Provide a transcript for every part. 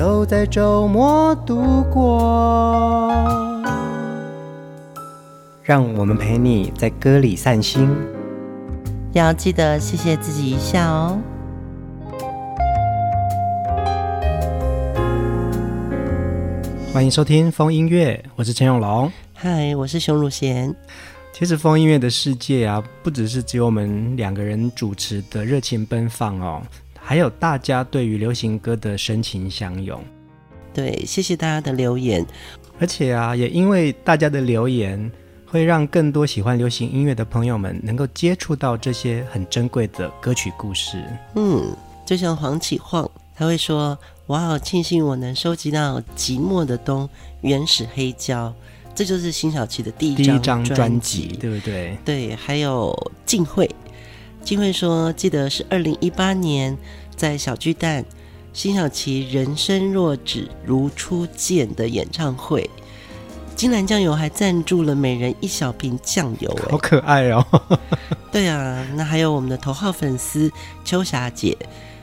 都在周末度过，让我们陪你在歌里散心，要记得谢谢自己一下哦。欢迎收听风音乐，我是陈永龙。嗨，我是熊汝贤。其实风音乐的世界啊，不只是只有我们两个人主持的热情奔放哦。还有大家对于流行歌的深情相拥，对，谢谢大家的留言。而且啊，也因为大家的留言，会让更多喜欢流行音乐的朋友们能够接触到这些很珍贵的歌曲故事。嗯，就像黄启晃，他会说：“我好庆幸我能收集到《寂寞的冬》原始黑胶，这就是辛晓琪的第一张专辑，对不对？”对，还有静慧。静慧说：“记得是二零一八年在小巨蛋，辛晓琪人生若只如初见的演唱会，金兰酱油还赞助了每人一小瓶酱油，好可爱哦！对啊，那还有我们的头号粉丝秋霞姐，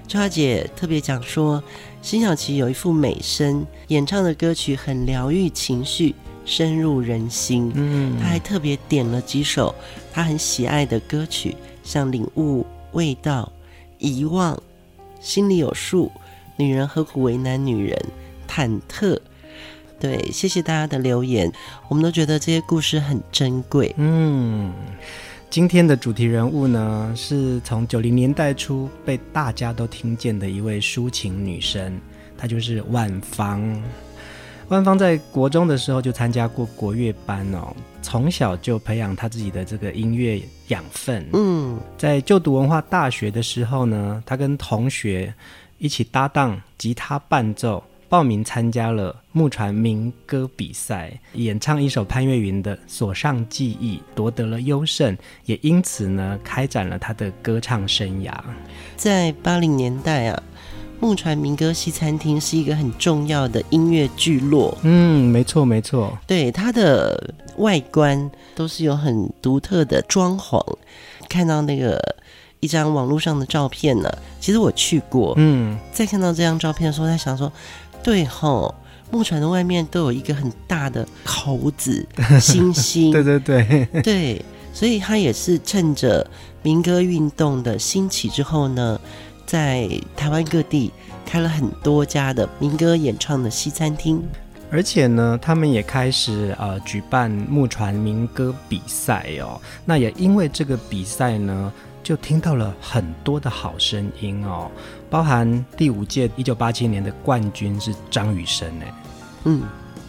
秋霞姐特别讲说，辛晓琪有一副美声，演唱的歌曲很疗愈情绪，深入人心。嗯，她还特别点了几首她很喜爱的歌曲。”像领悟、味道、遗忘、心里有数、女人何苦为难女人、忐忑，对，谢谢大家的留言，我们都觉得这些故事很珍贵。嗯，今天的主题人物呢，是从九零年代初被大家都听见的一位抒情女生，她就是万芳。万芳在国中的时候就参加过国乐班哦，从小就培养他自己的这个音乐养分。嗯，在就读文化大学的时候呢，他跟同学一起搭档吉他伴奏，报名参加了木船民歌比赛，演唱一首潘越云的《锁上记忆》，夺得了优胜，也因此呢，开展了他的歌唱生涯。在八零年代啊。木船民歌西餐厅是一个很重要的音乐聚落。嗯，没错没错。对，它的外观都是有很独特的装潢。看到那个一张网络上的照片呢，其实我去过。嗯，在看到这张照片的时候，在想说，对吼，木船的外面都有一个很大的猴子、星星。对对对对，所以它也是趁着民歌运动的兴起之后呢。在台湾各地开了很多家的民歌演唱的西餐厅，而且呢，他们也开始呃举办木船民歌比赛哦。那也因为这个比赛呢，就听到了很多的好声音哦，包含第五届一九八七年的冠军是张雨生哎，嗯，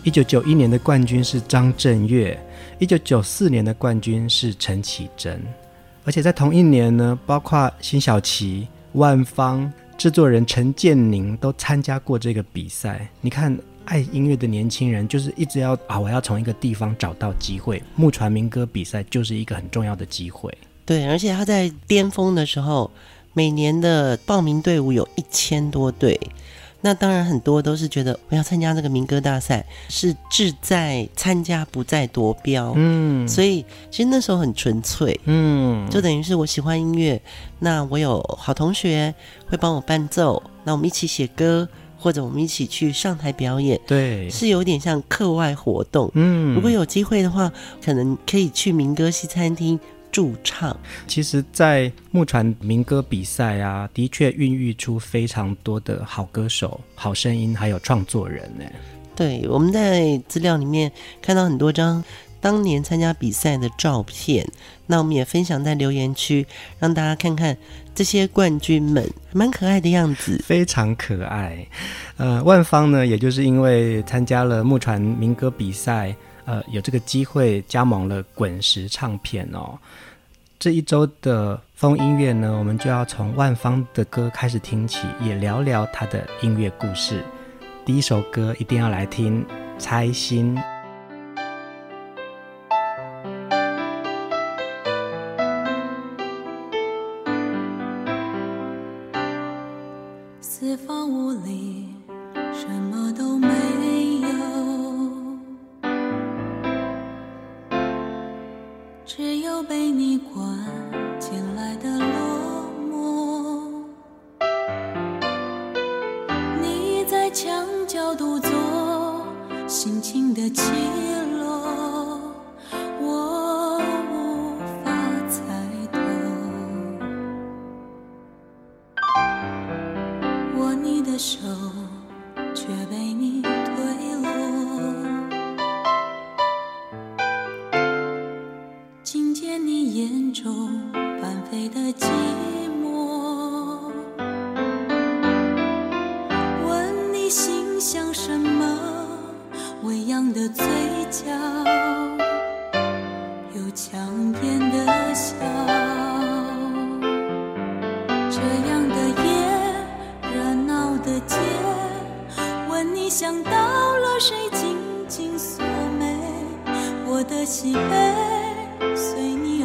一九九一年的冠军是张震岳，一九九四年的冠军是陈绮贞，而且在同一年呢，包括辛晓琪。万方制作人陈建宁都参加过这个比赛。你看，爱音乐的年轻人就是一直要啊，我要从一个地方找到机会。木船民歌比赛就是一个很重要的机会。对，而且他在巅峰的时候，每年的报名队伍有一千多队。那当然，很多都是觉得我要参加这个民歌大赛，是志在参加，不在夺标。嗯，所以其实那时候很纯粹。嗯，就等于是我喜欢音乐，那我有好同学会帮我伴奏，那我们一起写歌，或者我们一起去上台表演。对，是有点像课外活动。嗯，如果有机会的话，可能可以去民歌西餐厅。驻唱，其实，在木船民歌比赛啊，的确孕育出非常多的好歌手、好声音，还有创作人呢。对，我们在资料里面看到很多张当年参加比赛的照片，那我们也分享在留言区，让大家看看这些冠军们，蛮可爱的样子，非常可爱。呃，万芳呢，也就是因为参加了木船民歌比赛。呃，有这个机会加盟了滚石唱片哦。这一周的风音乐呢，我们就要从万芳的歌开始听起，也聊聊她的音乐故事。第一首歌一定要来听《猜心》。你想到了谁紧紧锁眉我的喜悲随你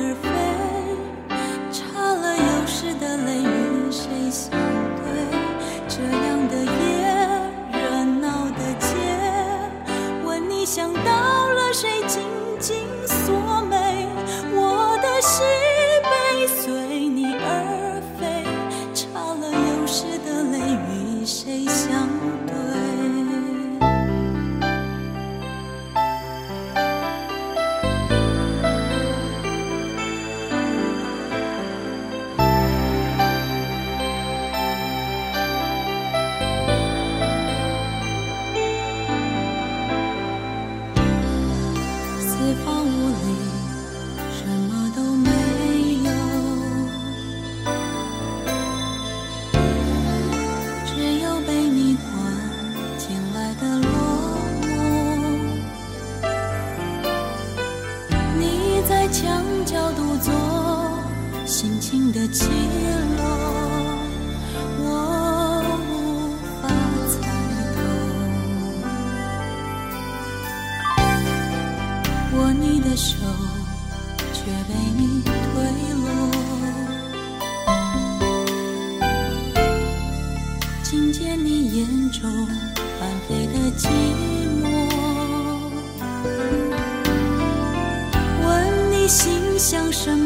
心像什么？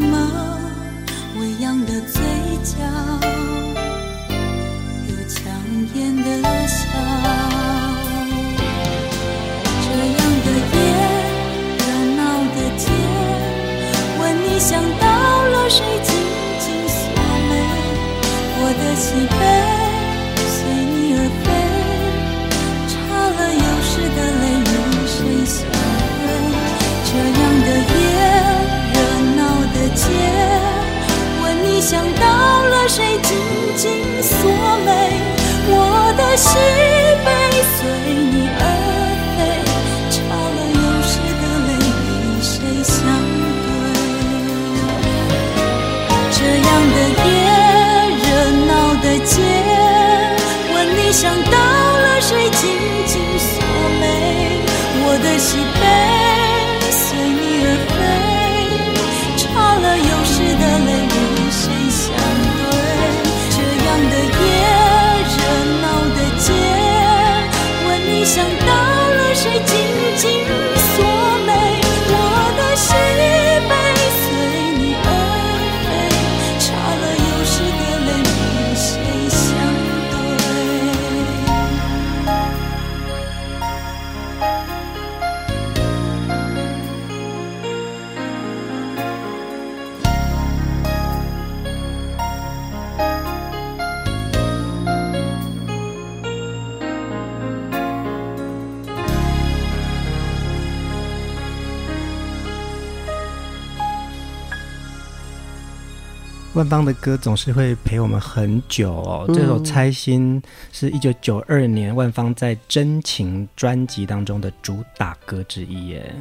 万芳的歌总是会陪我们很久哦。这首《猜心》是一九九二年万芳在《真情》专辑当中的主打歌之一耶。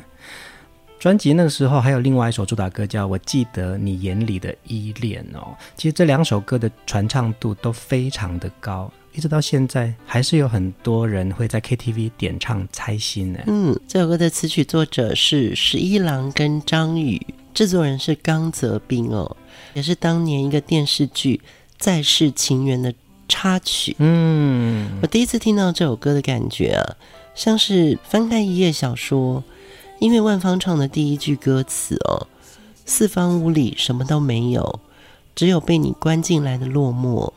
专辑那个时候还有另外一首主打歌叫《我记得你眼里的依恋》哦。其实这两首歌的传唱度都非常的高。一直到现在还是有很多人会在 KTV 点唱《猜心》呢。嗯，这首歌的词曲作者是十一郎跟张宇，制作人是刚泽斌哦，也是当年一个电视剧《再世情缘》的插曲。嗯，我第一次听到这首歌的感觉啊，像是翻开一页小说，因为万芳唱的第一句歌词哦，四方屋里什么都没有。只有被你关进来的落寞，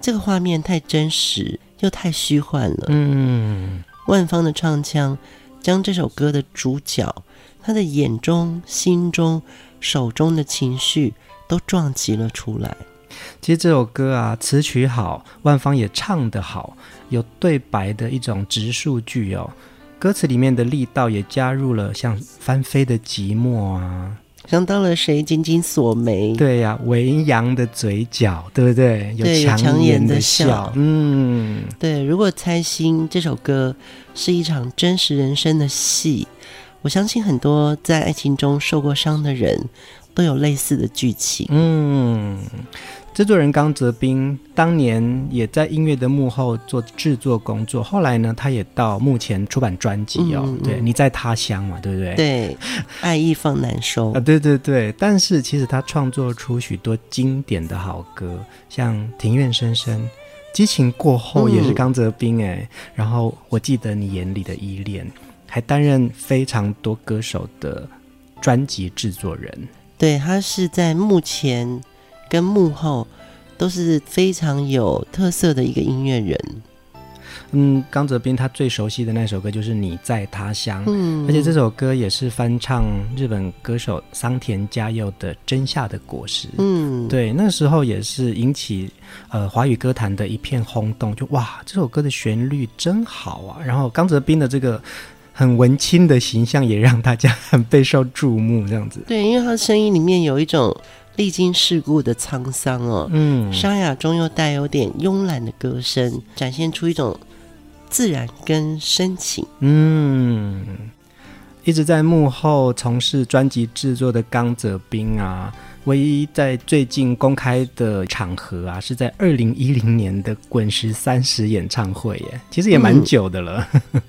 这个画面太真实又太虚幻了。嗯，万芳的唱腔将这首歌的主角他的眼中、心中、手中的情绪都撞击了出来。其实这首歌啊，词曲好，万芳也唱得好，有对白的一种直述句哦。歌词里面的力道也加入了像翻飞的寂寞啊。想到了谁紧紧锁眉？对呀、啊，微扬的嘴角，对不对？有强颜的笑。嗯，对。如果猜心这首歌是一场真实人生的戏，我相信很多在爱情中受过伤的人都有类似的剧情。嗯。制作人刚泽斌当年也在音乐的幕后做制作工作，后来呢，他也到目前出版专辑哦。嗯嗯对，你在他乡嘛，对不对？对，爱意放难收啊，对对对。但是其实他创作出许多经典的好歌，像《庭院深深》，《激情过后》也是刚泽斌哎。嗯、然后我记得你眼里的依恋，还担任非常多歌手的专辑制作人。对，他是在幕前。跟幕后都是非常有特色的一个音乐人。嗯，刚泽斌他最熟悉的那首歌就是《你在他乡》，嗯，而且这首歌也是翻唱日本歌手桑田佳佑的《真夏的果实》。嗯，对，那时候也是引起呃华语歌坛的一片轰动，就哇，这首歌的旋律真好啊！然后刚泽斌的这个很文青的形象也让大家很备受注目，这样子。对，因为他声音里面有一种。历经世故的沧桑哦，嗯，沙哑中又带有点慵懒的歌声，展现出一种自然跟深情。嗯，一直在幕后从事专辑制作的刚泽斌啊，唯一在最近公开的场合啊，是在二零一零年的滚石三十演唱会耶，其实也蛮久的了。嗯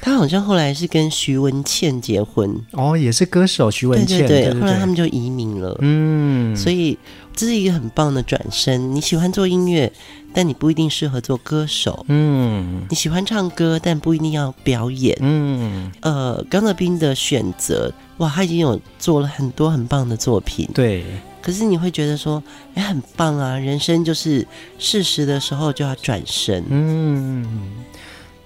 他好像后来是跟徐文倩结婚哦，也是歌手徐文倩。对对对，后来他们就移民了。嗯，所以这是一个很棒的转身。你喜欢做音乐，但你不一定适合做歌手。嗯，你喜欢唱歌，但不一定要表演。嗯，呃，刚泽斌的选择，哇，他已经有做了很多很棒的作品。对，可是你会觉得说，哎，很棒啊！人生就是适时的时候就要转身。嗯。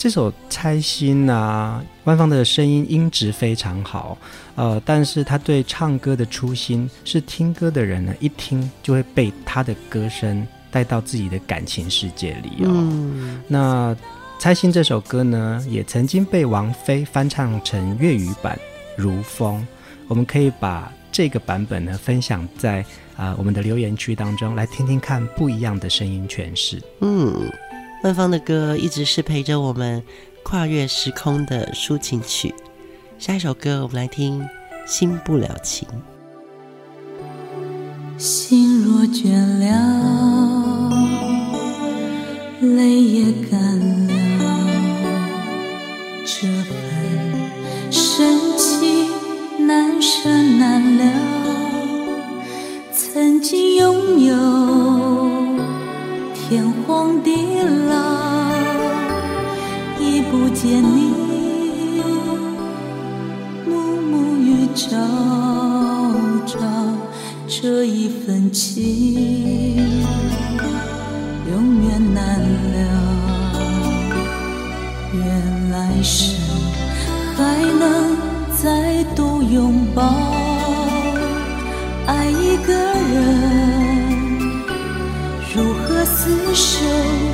这首《猜心》啊，万芳的声音音质非常好，呃，但是他对唱歌的初心是听歌的人呢，一听就会被他的歌声带到自己的感情世界里哦。嗯、那《猜心》这首歌呢，也曾经被王菲翻唱成粤语版《如风》，我们可以把这个版本呢分享在啊、呃、我们的留言区当中，来听听看不一样的声音诠释。嗯。万芳的歌一直是陪着我们跨越时空的抒情曲。下一首歌，我们来听《新不了情》。心若倦了，泪也干了，这份深情难舍难了。曾经拥有天荒地老，已不见你，暮暮与朝朝，这一份情永远难了。愿来生还能再度拥抱，手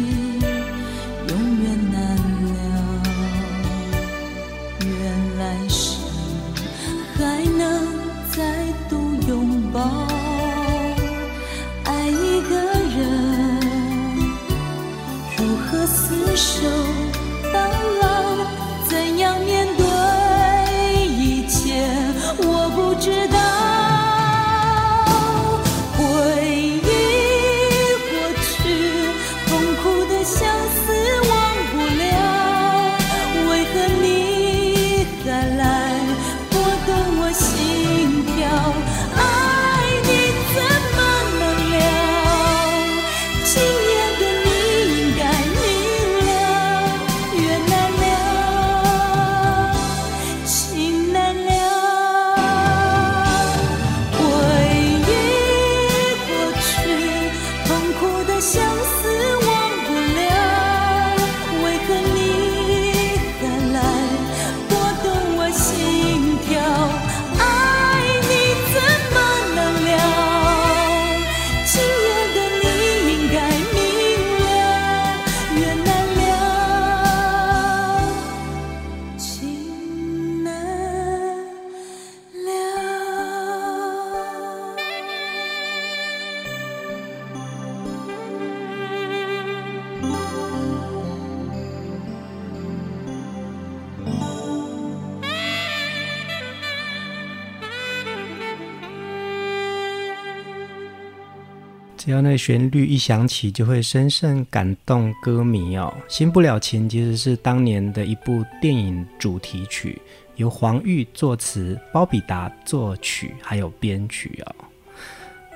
只要那旋律一响起，就会深深感动歌迷哦。《新不了情》其实是当年的一部电影主题曲，由黄玉作词，包比达作曲，还有编曲哦。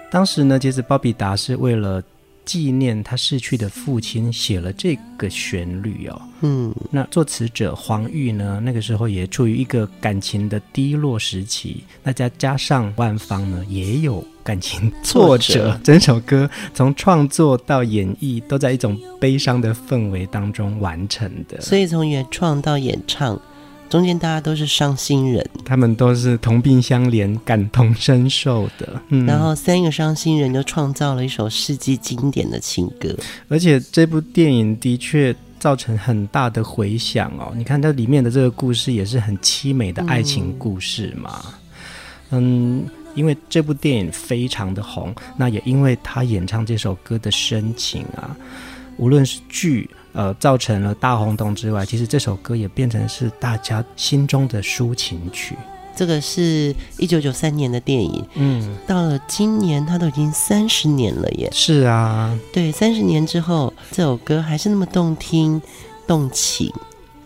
当时呢，其实包比达是为了纪念他逝去的父亲写了这个旋律哦。嗯，那作词者黄玉呢，那个时候也处于一个感情的低落时期，那再加上万芳呢，也有。感情挫折，整首歌从创作到演绎都在一种悲伤的氛围当中完成的。所以从原创到演唱，中间大家都是伤心人，他们都是同病相怜、感同身受的。嗯，然后三个伤心人就创造了一首世纪经典的情歌，而且这部电影的确造成很大的回响哦。你看它里面的这个故事也是很凄美的爱情故事嘛，嗯。嗯因为这部电影非常的红，那也因为他演唱这首歌的深情啊，无论是剧呃造成了大轰动之外，其实这首歌也变成是大家心中的抒情曲。这个是一九九三年的电影，嗯，到了今年它都已经三十年了耶。是啊，对，三十年之后这首歌还是那么动听、动情、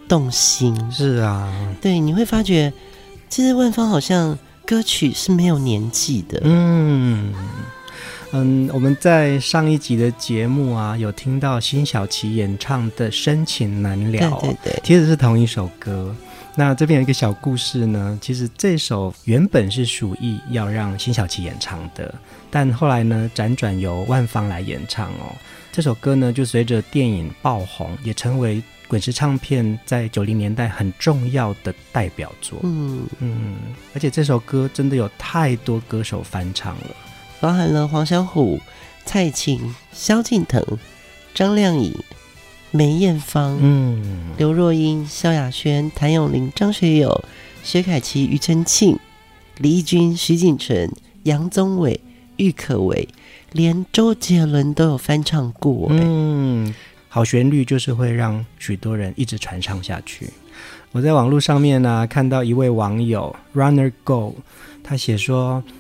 动心。是啊，对，你会发觉其实万芳好像。歌曲是没有年纪的。嗯嗯，我们在上一集的节目啊，有听到辛晓琪演唱的《深情难了》，对对对，其实是同一首歌。那这边有一个小故事呢，其实这首原本是属意要让辛晓琪演唱的，但后来呢，辗转由万芳来演唱哦。这首歌呢，就随着电影爆红，也成为。滚石唱片在九零年代很重要的代表作，嗯。嗯，而且这首歌真的有太多歌手翻唱了，包含了黄小琥、蔡琴、萧敬腾、张靓颖、梅艳芳、嗯、刘若英、萧亚轩、谭咏麟、张学友、薛凯琪、庾澄庆、李翊君、徐锦纯、杨宗纬、郁可唯，连周杰伦都有翻唱过，嗯。好旋律就是会让许多人一直传唱下去。我在网络上面呢、看到一位网友 Runner Go，他写说《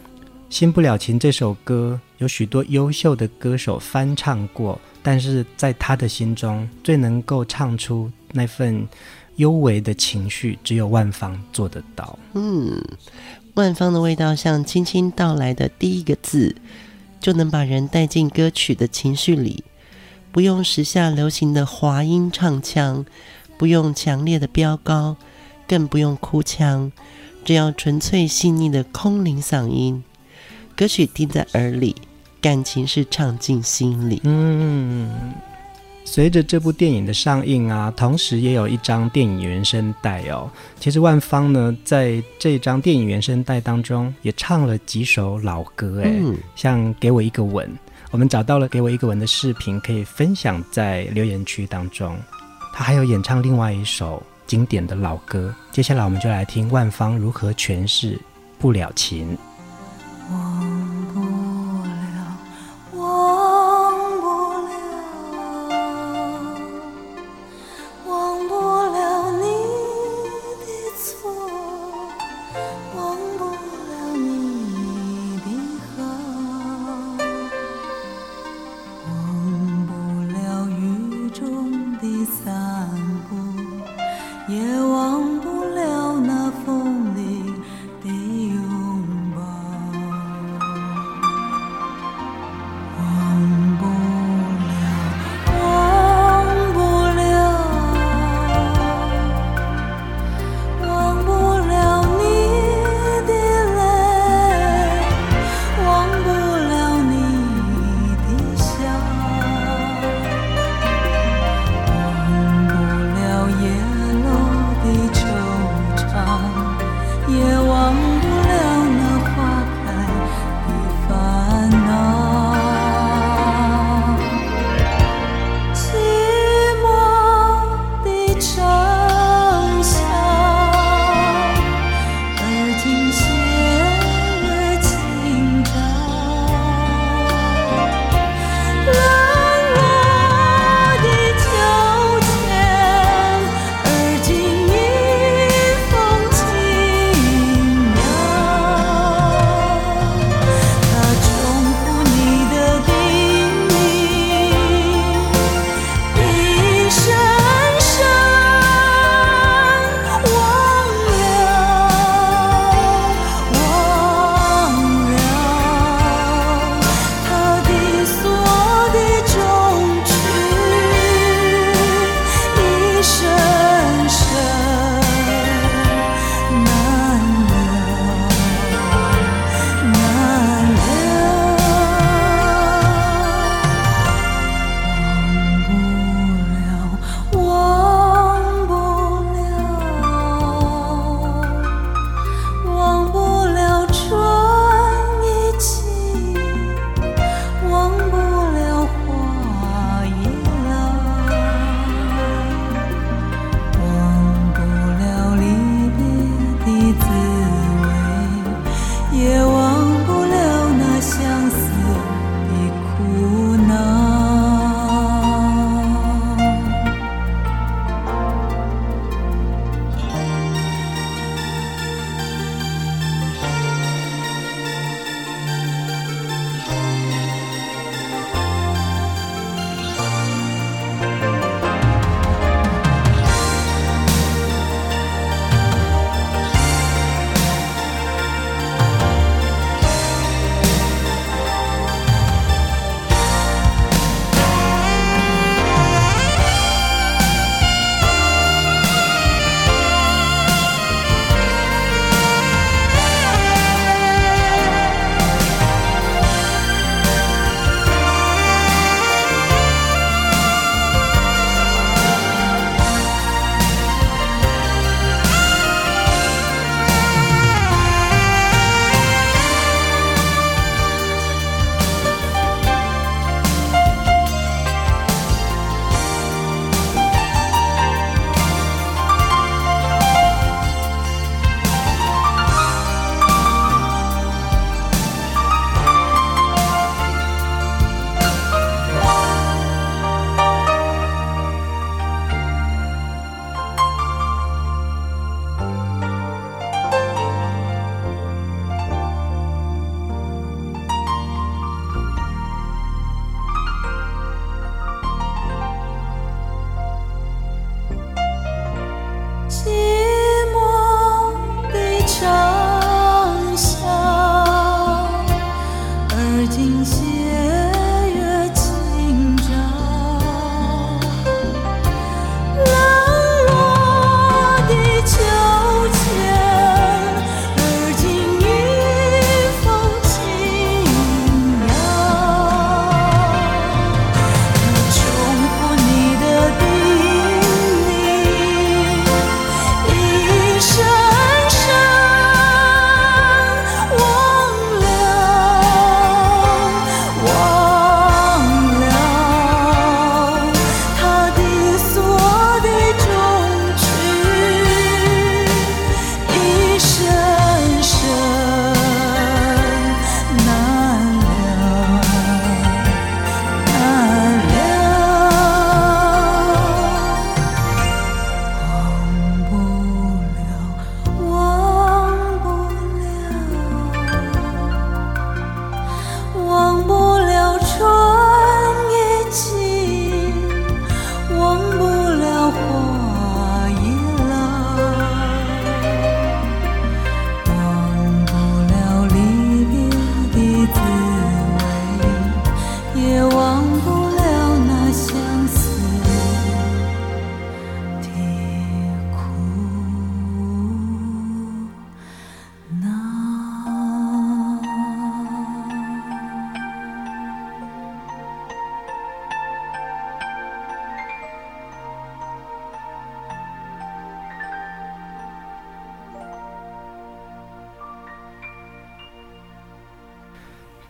新不了情》这首歌有许多优秀的歌手翻唱过，但是在他的心中最能够唱出那份幽微的情绪，只有万芳做得到。嗯，万芳的味道像轻轻道来的第一个字，就能把人带进歌曲的情绪里。不用时下流行的滑音唱腔，不用强烈的飙高，更不用哭腔，只要纯粹细腻的空灵嗓音，歌曲听在耳里，感情是唱进心里。嗯，随着这部电影的上映啊，同时也有一张电影原声带哦。其实万芳呢，在这张电影原声带当中也唱了几首老歌，哎、嗯，像《给我一个吻》，我们找到了《给我一个吻》的视频，可以分享在留言区当中。他还有演唱另外一首经典的老歌，接下来我们就来听万芳如何诠释《不了情》。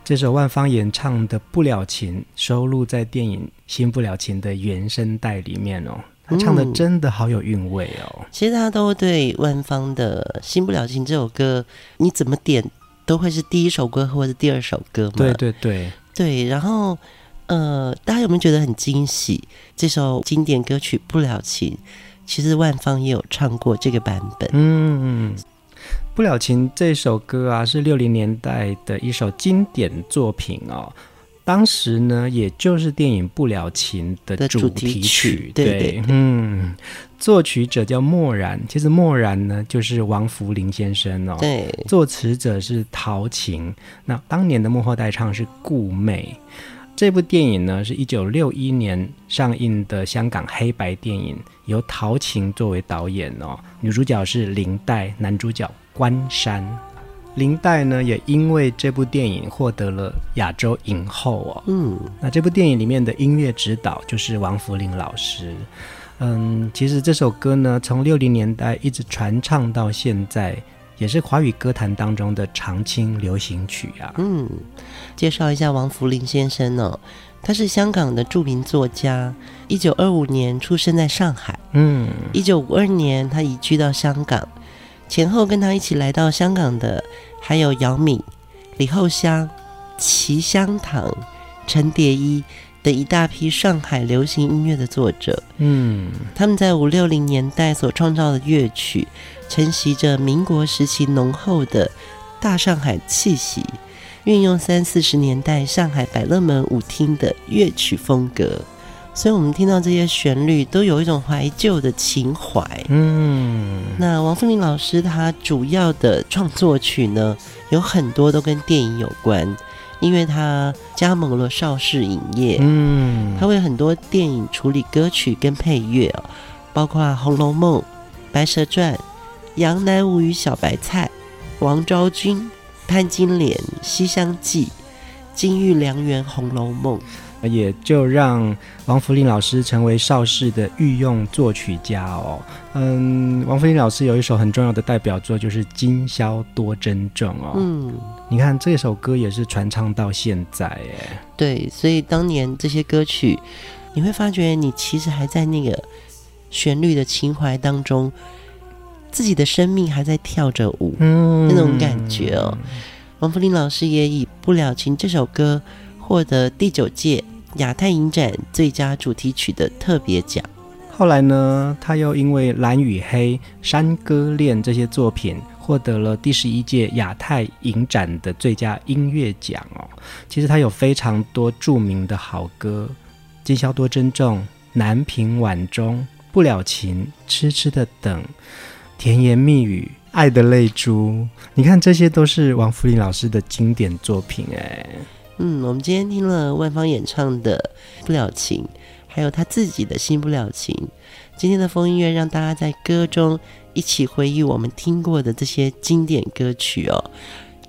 这首万芳演唱的《不了情》收录在电影《新不了情》的原声带里面哦，他唱的真的好有韵味哦。嗯、其实大家都对万芳的《新不了情》这首歌，你怎么点都会是第一首歌或者第二首歌嘛？对对对对。然后，呃，大家有没有觉得很惊喜？这首经典歌曲《不了情》，其实万芳也有唱过这个版本。嗯。不了情这首歌啊，是六零年代的一首经典作品哦。当时呢，也就是电影《不了情》的主题曲。对，对，对，嗯，作曲者叫默然，其实默然呢就是王福林先生哦。对，作词者是陶晴。那当年的幕后代唱是顾媚。这部电影呢，是一九六一年上映的香港黑白电影，由陶晴作为导演哦，女主角是林黛，男主角关山。林黛呢，也因为这部电影获得了亚洲影后哦。嗯，那这部电影里面的音乐指导就是王福林老师。嗯，其实这首歌呢，从六零年代一直传唱到现在。也是华语歌坛当中的常青流行曲啊。嗯，介绍一下王福林先生呢、哦，他是香港的著名作家，一九二五年出生在上海。嗯，一九五二年他移居到香港，前后跟他一起来到香港的还有姚敏、李后香、齐香堂、陈蝶衣等一大批上海流行音乐的作者。嗯，他们在五六零年代所创造的乐曲。承袭着民国时期浓厚的大上海气息，运用三四十年代上海百乐门舞厅的乐曲风格，所以我们听到这些旋律都有一种怀旧的情怀。嗯，那王福林老师他主要的创作曲呢，有很多都跟电影有关，因为他加盟了邵氏影业。嗯，他为很多电影处理歌曲跟配乐，包括《红楼梦》《白蛇传》。《杨乃武与小白菜》、王昭君、潘金莲、《西厢记》、金玉良缘、《红楼梦》，也就让王福林老师成为邵氏的御用作曲家哦。嗯，王福林老师有一首很重要的代表作，就是《今宵多珍重》哦。嗯，你看这首歌也是传唱到现在哎。对，所以当年这些歌曲，你会发觉你其实还在那个旋律的情怀当中。自己的生命还在跳着舞，嗯，那种感觉哦。王福林老师也以《不了情》这首歌获得第九届亚太影展最佳主题曲的特别奖。后来呢，他又因为《蓝与黑》《山歌恋》这些作品获得了第十一届亚太影展的最佳音乐奖哦。其实他有非常多著名的好歌，《今宵多珍重》《南屏晚钟》《不了情》《痴痴的等》。甜言蜜语，爱的泪珠，你看，这些都是王福林老师的经典作品哎。嗯，我们今天听了万芳演唱的《不了情》，还有他自己的《新不了情》。今天的风音乐让大家在歌中一起回忆我们听过的这些经典歌曲哦。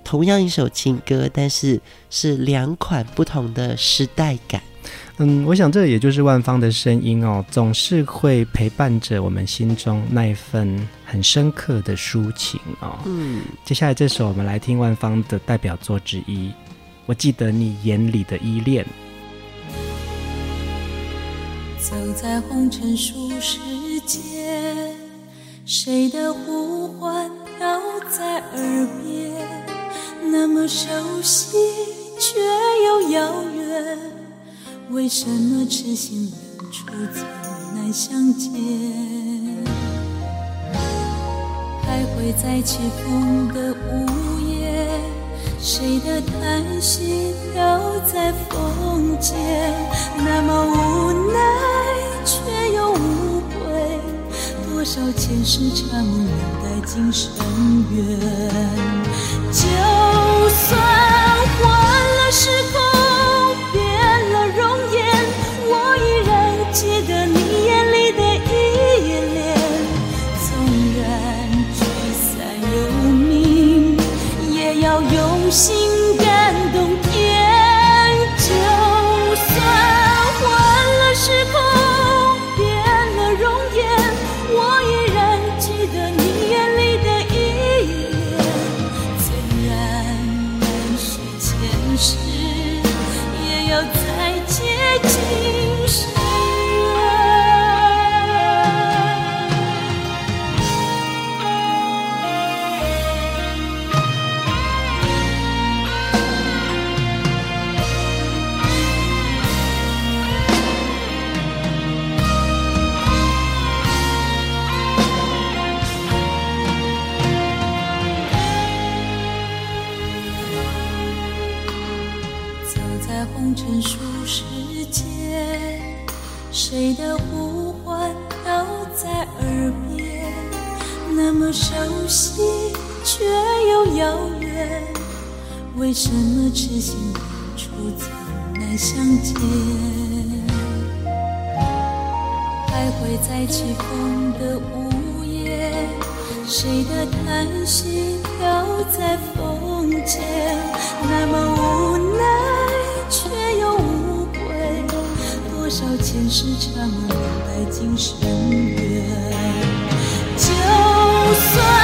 同样一首情歌，但是是两款不同的时代感。嗯，我想这也就是万芳的声音哦，总是会陪伴着我们心中那一份很深刻的抒情哦。嗯，接下来这首我们来听万芳的代表作之一，《我记得你眼里的依恋》。走在红尘俗世间，谁的呼唤飘在耳边，那么熟悉却又遥远。为什么痴心人处总难相见？徘徊在起风的午，谁的叹息飘在风间？那么无奈却又无悔，多少前世缠梦留待今生缘。就那么熟悉却又遥远，为什么痴心的初曾难相见？徘徊在起风的午夜，谁的叹息飘在风间，那么无奈却又无悔，多少前世缠绵，败进深渊。就算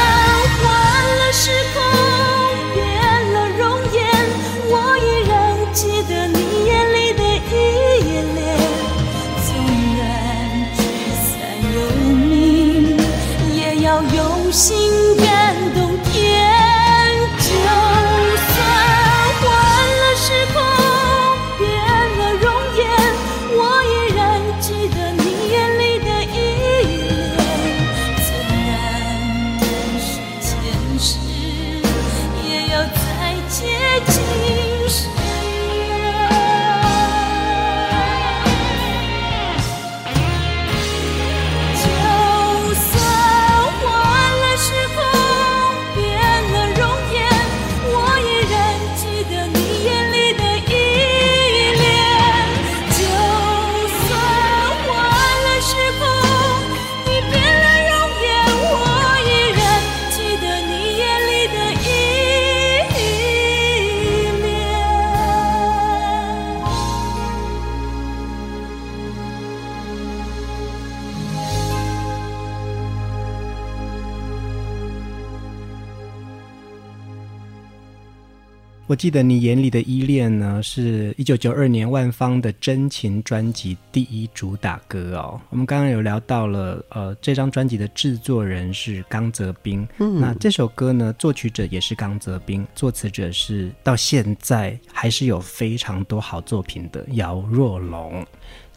我记得你眼里的依恋呢，是一九九二年万芳的真情专辑第一主打歌哦。我们刚刚有聊到了，呃，这张专辑的制作人是刚泽斌，嗯，那这首歌呢，作曲者也是刚泽斌，作词者是到现在还是有非常多好作品的姚若龙。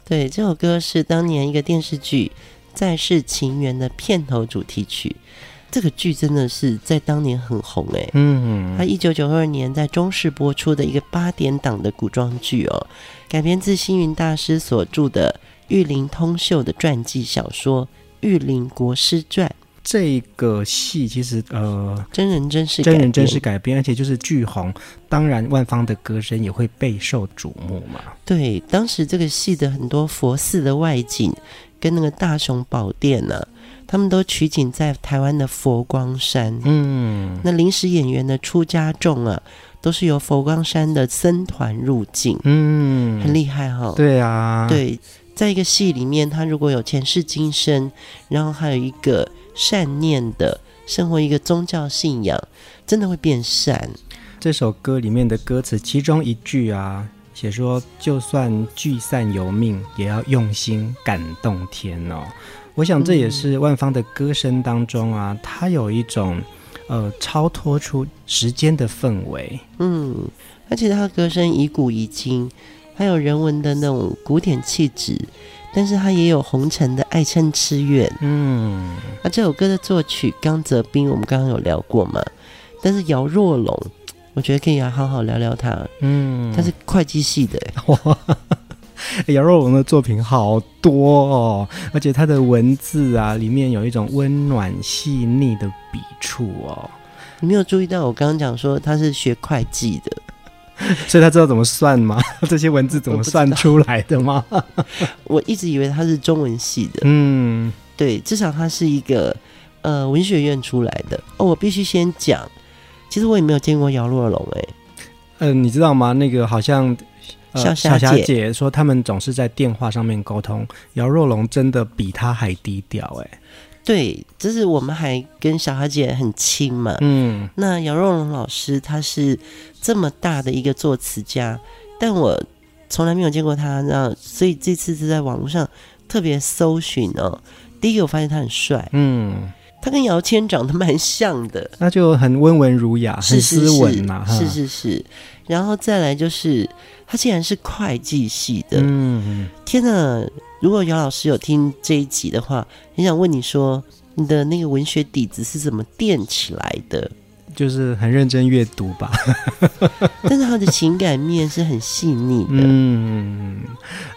对，这首歌是当年一个电视剧《再世情缘》的片头主题曲。这个剧真的是在当年很红诶。嗯，它一九九二年在中视播出的一个八点档的古装剧哦，改编自星云大师所著的《玉林通秀》的传记小说《玉林国师传》。这个戏其实呃，真人真事真人真事改编，而且就是剧红，当然万芳的歌声也会备受瞩目嘛。对，当时这个戏的很多佛寺的外景跟那个大雄宝殿呢、啊。他们都取景在台湾的佛光山，嗯，那临时演员的出家众啊，都是由佛光山的僧团入境，嗯，很厉害哈、哦。对啊，对，在一个戏里面，他如果有前世今生，然后还有一个善念的生活，一个宗教信仰，真的会变善。这首歌里面的歌词，其中一句啊，写说，就算聚散由命，也要用心感动天哦。我想这也是万芳的歌声当中啊，它有一种呃超脱出时间的氛围。嗯，而且他歌声以古以今，还有人文的那种古典气质，但是他也有红尘的爱嗔痴怨。嗯，那这首歌的作曲刚泽斌，我们刚刚有聊过嘛？但是姚若龙，我觉得可以来好好聊聊他。嗯，他是会计系的。杨若龙的作品好多哦，而且他的文字啊，里面有一种温暖细腻的笔触哦。你没有注意到我刚刚讲说他是学会计的，所以他知道怎么算吗？这些文字怎么算出来的吗？我，我一直以为他是中文系的。嗯，对，至少他是一个呃文学院出来的。哦，我必须先讲，其实我也没有见过姚若龙哎。嗯、呃，你知道吗？那个好像。呃、小霞姐说，他们总是在电话上面沟通。姚若龙真的比他还低调哎。对，就是我们还跟小霞姐很亲嘛。嗯，那姚若龙老师他是这么大的一个作词家，但我从来没有见过他，那所以这次是在网络上特别搜寻哦。第一个我发现他很帅，嗯，他跟姚谦长得蛮像的，那就很温文儒雅，很斯文呐，是是是。然后再来就是他竟然是会计系的，嗯，天哪！如果姚老师有听这一集的话，很想问你说，你的那个文学底子是怎么垫起来的？就是很认真阅读吧，但是他的情感面是很细腻的。嗯，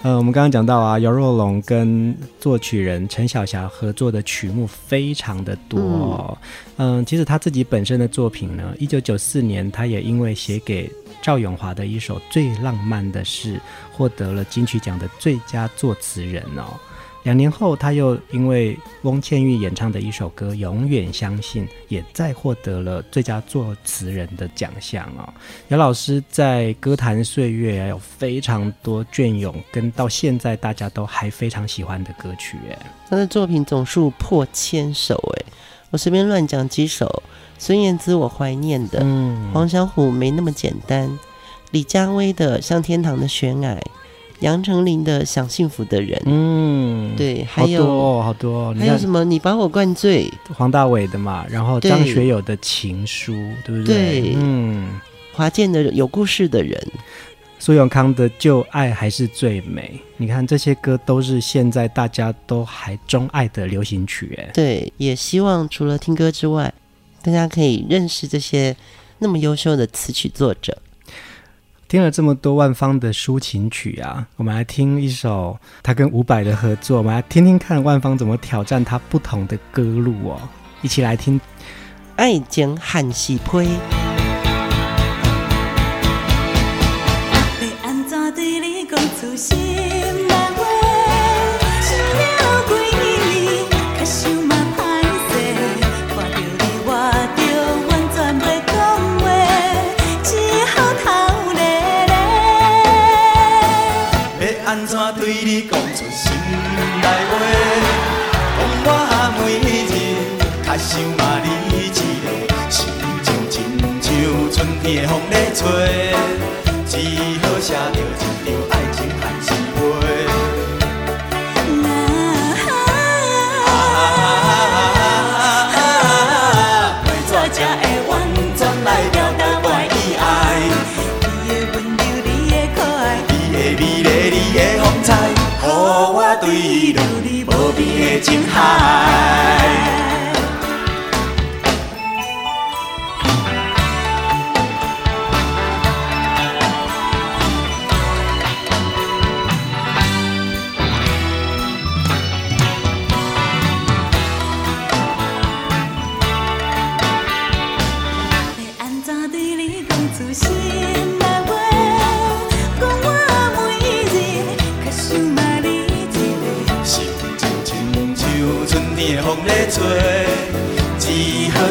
呃，我们刚刚讲到啊，姚若龙跟作曲人陈小霞合作的曲目非常的多，哦。嗯、呃，其实他自己本身的作品呢，一九九四年他也因为写给赵咏华的一首《最浪漫的事》，获得了金曲奖的最佳作词人哦。两年后，他又因为翁倩玉演唱的一首歌《永远相信》，也再获得了最佳作词人的奖项哦。姚老师在歌坛岁月啊有非常多隽永，跟到现在大家都还非常喜欢的歌曲诶。他的作品总数破千首诶，我随便乱讲几首：孙燕姿《我怀念的》，嗯，黄小琥《没那么简单》，李佳薇的《像天堂的悬崖》。杨丞琳的《想幸福的人》，嗯，对，还有好多好多，还有什么？你把我灌醉，黄大炜的嘛，然后张学友的情书，对，对不对？对，嗯，华健的有故事的人，苏永康的旧爱还是最美。你看这些歌都是现在大家都还钟爱的流行曲，哎，对，也希望除了听歌之外，大家可以认识这些那么优秀的词曲作者。听了这么多万芳的抒情曲啊，我们来听一首他跟伍佰的合作，我们来听听看万芳怎么挑战他不同的歌路哦，一起来听《爱情韩是批》。想嘛你一个，心情亲像春天的风在吹，只好写着金海。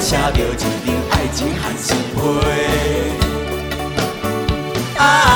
写着一张爱情寒是批，啊，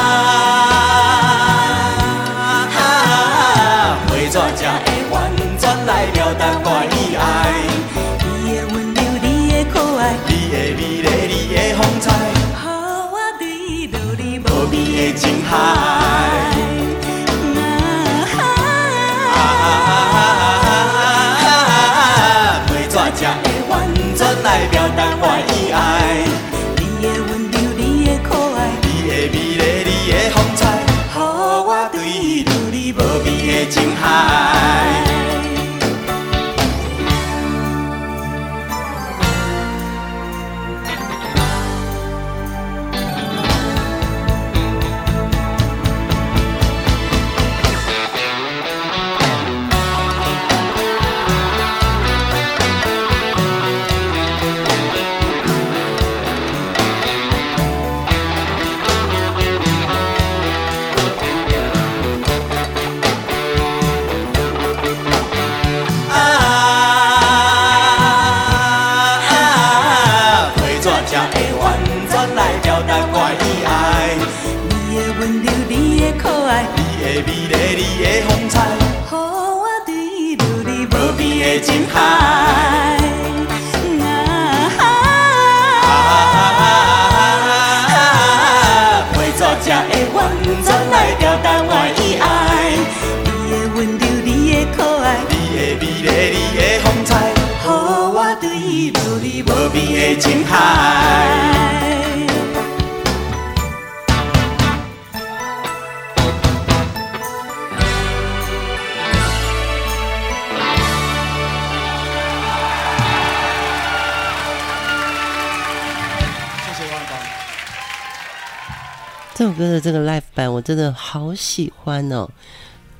这首歌的这个 live 版我真的好喜欢哦，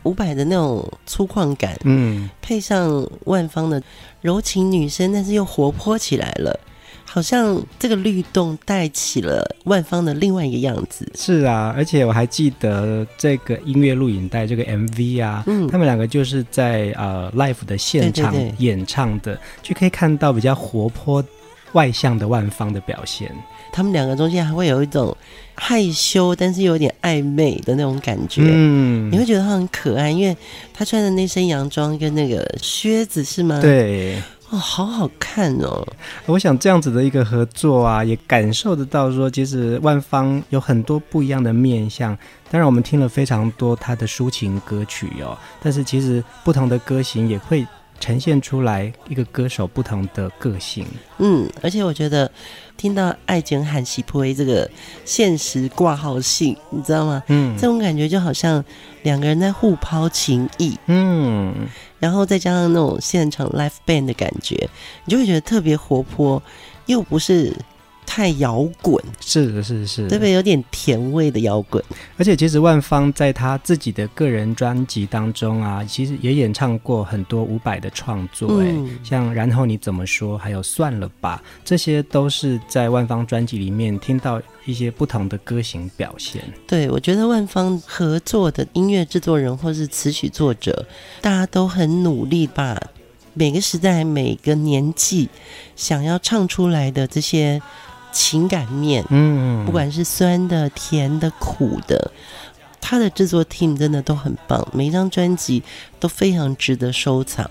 伍佰的那种粗犷感，嗯，配上万芳的柔情女声，但是又活泼起来了，好像这个律动带起了万芳的另外一个样子。是啊，而且我还记得这个音乐录影带这个 MV 啊，嗯，他们两个就是在呃 live 的现场演唱的，对对对，就可以看到比较活泼外向的万芳的表现。他们两个中间还会有一种害羞，但是有点暧昧的那种感觉。嗯，你会觉得他很可爱，因为他穿的那身洋装跟那个靴子是吗？对，哦，好好看哦。我想这样子的一个合作啊，也感受得到说，其实万芳有很多不一样的面相。当然，我们听了非常多他的抒情歌曲哦，但是其实不同的歌型也会呈现出来一个歌手不同的个性。嗯，而且我觉得。听到爱情喊喜婆这个现实挂号信，你知道吗？嗯，这种感觉就好像两个人在互抛情意，嗯，然后再加上那种现场 live band 的感觉，你就会觉得特别活泼，又不是。太摇滚，是的，是的，是的，对不对？有点甜味的摇滚。而且，其实万芳在他自己的个人专辑当中啊，其实也演唱过很多伍佰的创作，哎、嗯，像《然后你怎么说》，还有《算了吧》，这些都是在万芳专辑里面听到一些不同的歌型表现。对，我觉得万芳合作的音乐制作人或是词曲作者，大家都很努力，吧每个时代、每个年纪想要唱出来的这些。情感面，嗯，不管是酸的、甜的、苦的，他的制作 team 真的都很棒，每一张专辑都非常值得收藏。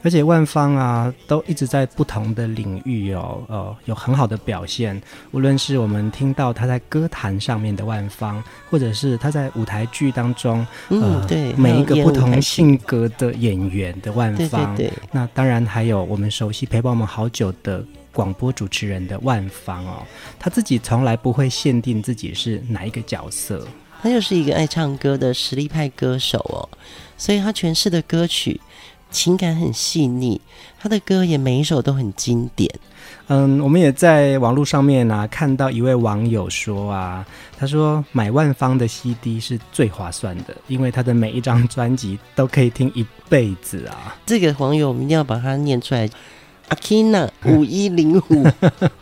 而且万芳啊，都一直在不同的领域哦，呃，有很好的表现。无论是我们听到他在歌坛上面的万芳，或者是他在舞台剧当中，嗯、呃，对，每一个不同性格的演员的万芳，对对对。那当然还有我们熟悉陪伴我们好久的。广播主持人的万芳哦，他自己从来不会限定自己是哪一个角色，他就是一个爱唱歌的实力派歌手哦，所以他诠释的歌曲情感很细腻，他的歌也每一首都很经典。嗯，我们也在网络上面啊看到一位网友说啊，他说买万芳的 CD 是最划算的，因为他的每一张专辑都可以听一辈子啊。这个网友我们一定要把它念出来。阿 Kina 五一零五，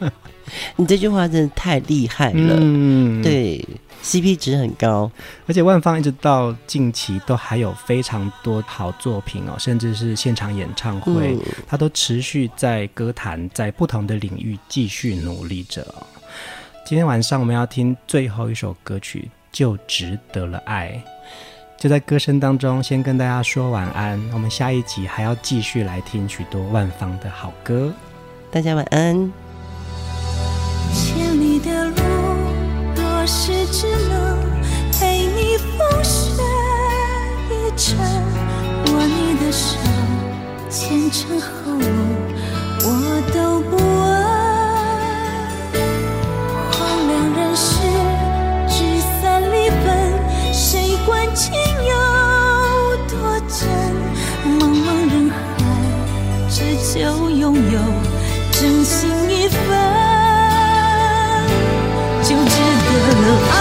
你这句话真的太厉害了。嗯，对，CP 值很高，而且万芳一直到近期都还有非常多好作品哦，甚至是现场演唱会，他、嗯、都持续在歌坛，在不同的领域继续努力着。今天晚上我们要听最后一首歌曲，就值得了爱。就在歌声当中，先跟大家说晚安。我们下一集还要继续来听许多万方的好歌。大家晚安。千里的路，若是只能陪你风雪一程，握你的手，前尘后路，我都不问。荒凉人世，聚散离分，谁？就拥有真心一份，就值得了。爱，